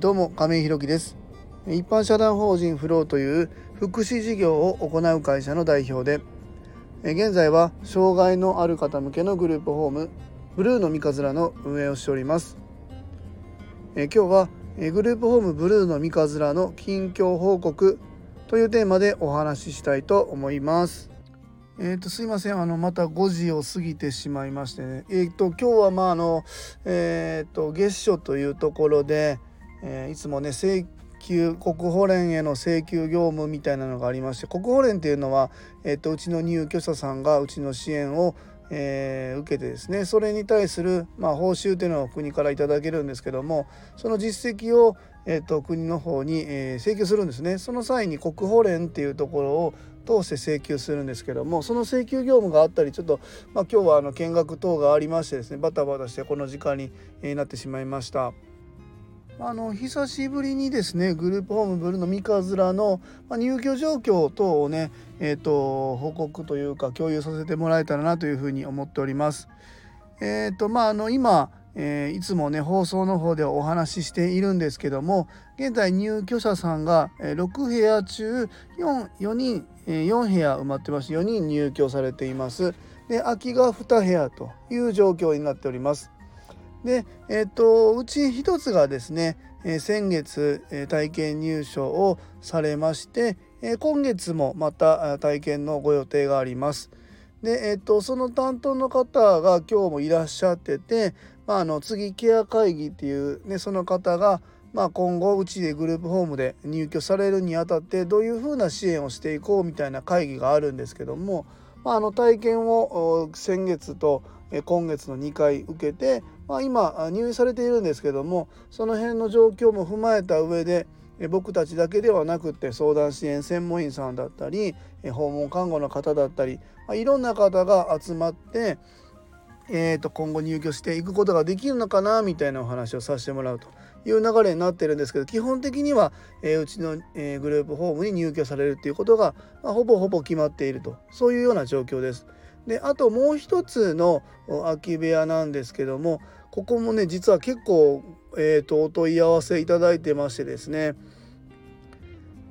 どうも亀井ひろきです。一般社団法人フローという福祉事業を行う会社の代表で現在は障害のある方向けのグループホームブルーの三日面の運営をしております。今日はグループホームブルーの三日面の近況報告というテーマでお話ししたいと思います。えーと、すいません。あのまた5時を過ぎてしまいましてね。えっ、ー、と今日はまああのえっ、ー、と月初というところで、えー、いつもね請求国保連への請求業務みたいなのがありまして国保連っていうのは、えーと、うちの入居者さんがうちの支援をえー、受けてですねそれに対する、まあ、報酬というのを国からいただけるんですけどもその実績を、えーと、国の方に、えー、請求するんですねその際に国保連っていうところを通して請求するんですけどもその請求業務があったりちょっと、まあ、今日はあの見学等がありましてですねバタバタしてこの時間になってしまいました。あの久しぶりにですねグループホームブルーの三日面の、入居状況等をね、えーと、報告というか共有させてもらえたらなというふうに思っております。えーとまあ、あの今えー、いつもね放送の方でお話ししているんですけども現在入居者さんが、6部屋中 4, 4人、4部屋埋まってます。4人入居されています。で空きが2部屋という状況になっております。で、えーと、うち1つがですね、え先月、え体験入所をされまして、え今月もまた体験のご予定があります。で、えーとその担当の方が今日もいらっしゃっててまあ、あの次ケア会議っていう、ね、その方が、まあ、今後うちでグループホームで入居されるにあたってどういうふうな支援をしていこうみたいな会議があるんですけども、まあ、あの体験を先月と今月の2回受けて、まあ、今入院されているんですけどもその辺の状況も踏まえた上で僕たちだけではなくて相談支援専門員さんだったり訪問看護の方だったり、ま、いろんな方が集まってえー、と今後入居していくことができるのかなみたいなお話をさせてもらうという流れになってるんですけど基本的には、え、うちの、え、グループホームに入居されるっていうことが、ま、ほぼほぼ決まっているとそういうような状況です。であともう一つの空き部屋なんですけどもここもね実は結構、えーと、お問い合わせいただいてましてですね、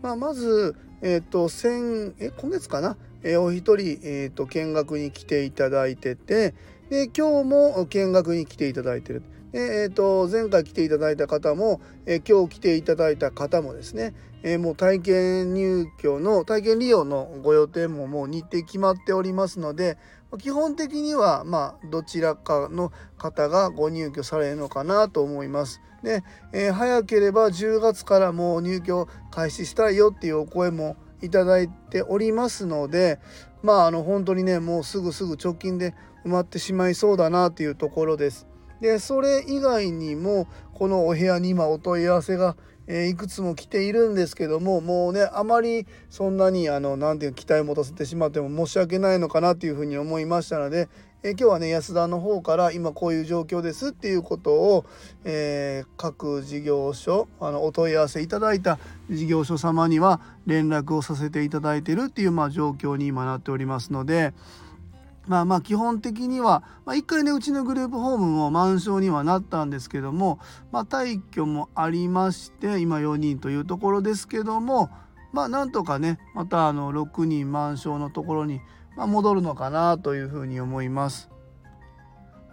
まあ、まず、えーと、先え今月かな、えー、お一人、えーと見学に来ていただいててで今日も見学に来ていただいてる。でえーと、前回来ていただいた方も、えー、今日来ていただいた方もですね、えー、もう体験入居の体験利用のご予定ももう日程決まっておりますので基本的にはまあどちらかの方がご入居されるのかなと思います。で、えー、早ければ10月からもう入居開始したいよっていうお声もいただいておりますのでまああの本当にねもうすぐすぐ直近で埋まってしまいそうだなというところです。でそれ以外にもこのお部屋に今お問い合わせが、え、いくつも来ているんですけどももうねあまりそんなにあの何ていう期待を持たせてしまっても申し訳ないのかなというふうに思いましたので、え、今日はね安田の方から今こういう状況ですっていうことを、えー、各事業所あのお問い合わせいただいた事業所様には連絡をさせていただいてるっていう、まあ、状況に今なっておりますので。まあまあ基本的には、まあ、1回ねうちのグループホームも満床にはなったんですけども、まあ、退去もありまして今4人というところですけどもまあなんとかねまたあの6人満床のところに戻るのかなというふうに思います。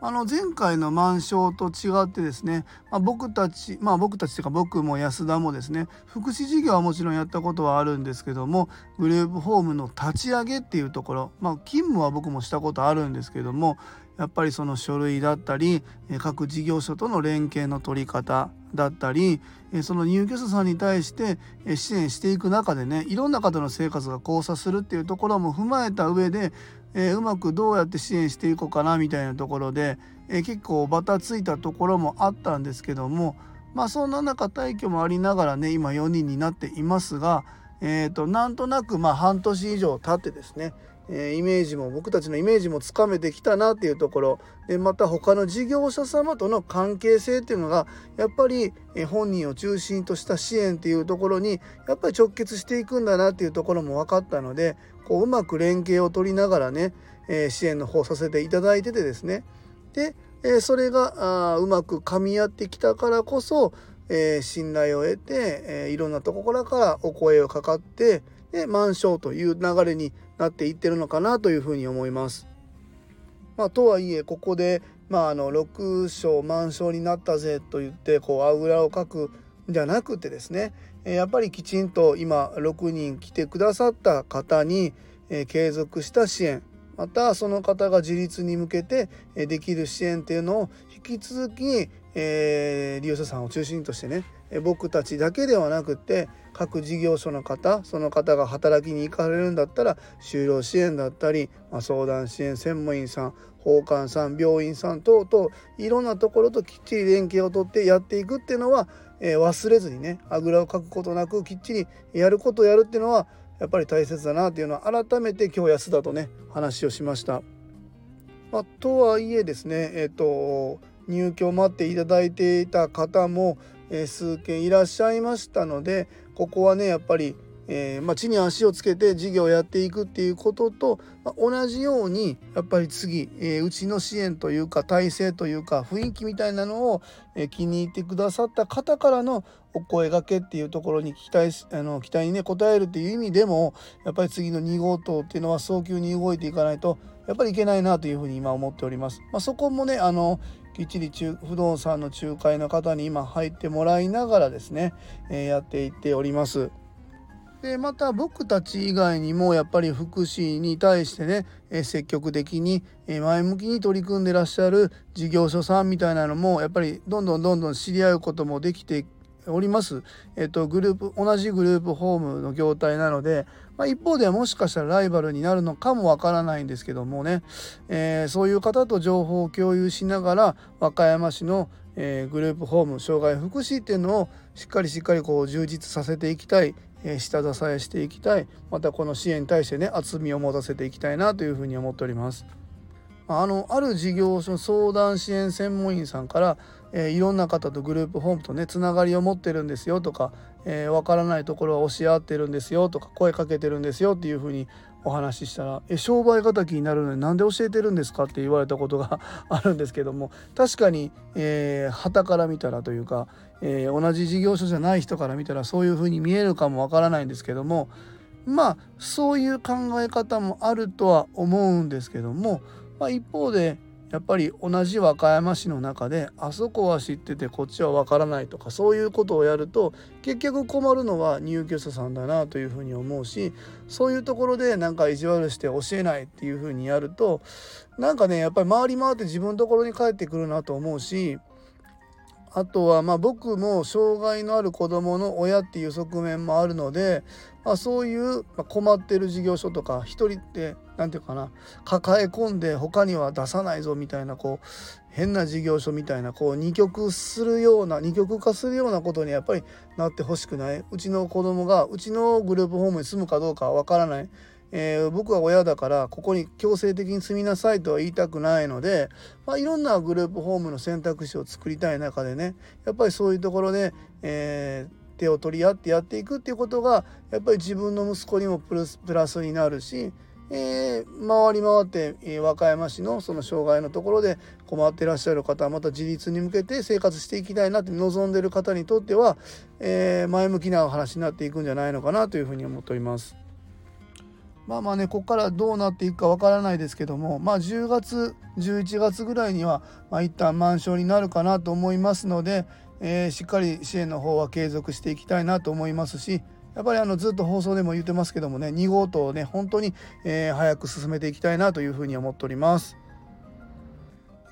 あの前回の満床と違ってですね、まあ、僕たちまあ僕たちというか僕も安田もですね福祉事業はもちろんやったことはあるんですけどもグループホームの立ち上げっていうところまあ勤務は僕もしたことあるんですけどもやっぱりその書類だったり各事業所との連携の取り方だったりその入居者さんに対して支援していく中でねいろんな方の生活が交差するっていうところも踏まえた上でえ、うまくどうやって支援していこうかなみたいなところで、え、結構バタついたところもあったんですけどもまあそんな中退去もありながらね今4人になっていますが、えーと、なんとなくまあ半年以上経ってですね、えー、イメージも僕たちのイメージもつかめてきたなっていうところでまた他の事業者様との関係性っていうのがやっぱり本人を中心とした支援っていうところにやっぱり直結していくんだなっていうところも分かったのでこううまく連携を取りながらね、えー、支援の方させていただいててですね。で、それがあうまく噛み合ってきたからこそ、えー、信頼を得て、えー、いろんなところからお声をかかってで満床という流れになっていってるのかなというふうに思います。まあ、とはいえここで、まあ、あの6章満床になったぜと言ってこうあぐらをかくんじゃなくてですねやっぱりきちんと今6人来てくださった方に継続した支援またその方が自立に向けてできる支援っていうのを引き続き、えー、利用者さんを中心としてね僕たちだけではなくて各事業所の方その方が働きに行かれるんだったら就労支援だったり、まあ、相談支援専門員さん法官さん病院さん等々いろんなところときっちり連携をとってやっていくっていうのは、え、忘れずにねあぐらをかくことなくきっちりやることをやるっていうのはやっぱり大切だなっていうのは改めて今日安田とね話をしました。まあ、とはいえですねえっ、と入居を待っていただいていた方も、えー、数件いらっしゃいましたのでここはねやっぱりえー、まあ、地に足をつけて事業をやっていくっていうことと、まあ、同じようにやっぱり次、えー、うちの支援というか体制というか雰囲気みたいなのを、えー、気に入ってくださった方からのお声がけっていうところに期待あの期待にね応えるっていう意味でもやっぱり次の2号棟っていうのは早急に動いていかないとやっぱりいけないなというふうに今思っております。まあ、そこもねあのきっちり中不動産の仲介の方に今入ってもらいながらですね、えやっていっております。でまた僕たち以外にもやっぱり福祉に対してね、え積極的に、え前向きに取り組んでらっしゃる事業所さんみたいなのもやっぱりどんどんどんどん知り合うこともできております。えっと、グループ同じグループホームの業態なので、まあ、一方ではもしかしたらライバルになるのかもわからないんですけどもね、えー、そういう方と情報を共有しながら和歌山市の、えー、グループホーム障害福祉っていうのをしっかりしっかりこう充実させていきたい下支えしていきたいまたこの支援に対してね厚みを持たせていきたいなというふうに思っております。あのある事業所相談支援専門員さんから、えー、いろんな方とグループホームとねつながりを持ってるんですよとか、えー、からないところは教え合ってるんですよとか声かけてるんですよっていうふうにお話ししたら「え商売敵になるのになんで教えてるんですか?」って言われたことが あるんですけども確かに、えー、旗から見たらというか、えー、同じ事業所じゃない人から見たらそういうふうに見えるかもわからないんですけどもまあそういう考え方もあるとは思うんですけども、まあ、一方でやっぱり同じ和歌山市の中であそこは知っててこっちはわからないとかそういうことをやると結局困るのは入居者さんだなというふうに思うしそういうところでなんか意地悪して教えないっていうふうにやるとなんかねやっぱり回り回って自分のところに帰ってくるなと思うしあとはまあ僕も障害のある子どもの親っていう側面もあるので、まあ、そういう困ってる事業所とか一人って何て言うかな抱え込んで他には出さないぞみたいなこう変な事業所みたいなこう二極するような二極化するようなことにやっぱりなってほしくないうちの子供がうちのグループホームに住むかどうかは分からない。えー、僕は親だからここに強制的に住みなさいとは言いたくないので、まあ、いろんなグループホームの選択肢を作りたい中でねやっぱりそういうところで、えー、手を取り合ってやっていくっていうことがやっぱり自分の息子にもプラスになるし、えー、回り回って、え、和歌山市のその障害のところで困ってらっしゃる方はまた自立に向けて生活していきたいなって望んでる方にとっては、え、前向きな話になっていくんじゃないのかなというふうに思っております。まあまあねここからどうなっていくかわからないですけどもまあ10月11月ぐらいには、まあ、一旦満床になるかなと思いますので、えー、しっかり支援の方は継続していきたいなと思いますしやっぱりあのずっと放送でも言ってますけどもね2号棟をね本当に、えー、早く進めていきたいなというふうに思っております。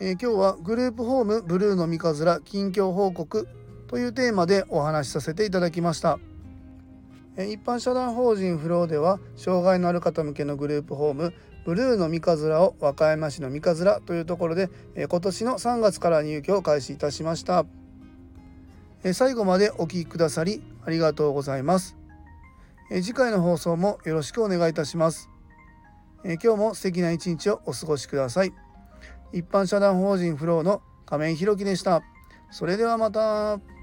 えー、今日はグループホームブルーの三日面近況報告というテーマでお話しさせていただきました。一般社団法人フローでは障害のある方向けのグループホームブルーの三日面を和歌山市の三日面というところで今年の3月から入居を開始いたしました。最後までお聴きくださりありがとうございます。次回の放送もよろしくお願いいたします。今日も素敵な一日をお過ごしください。一般社団法人フローの亀井宏樹でした。それではまた。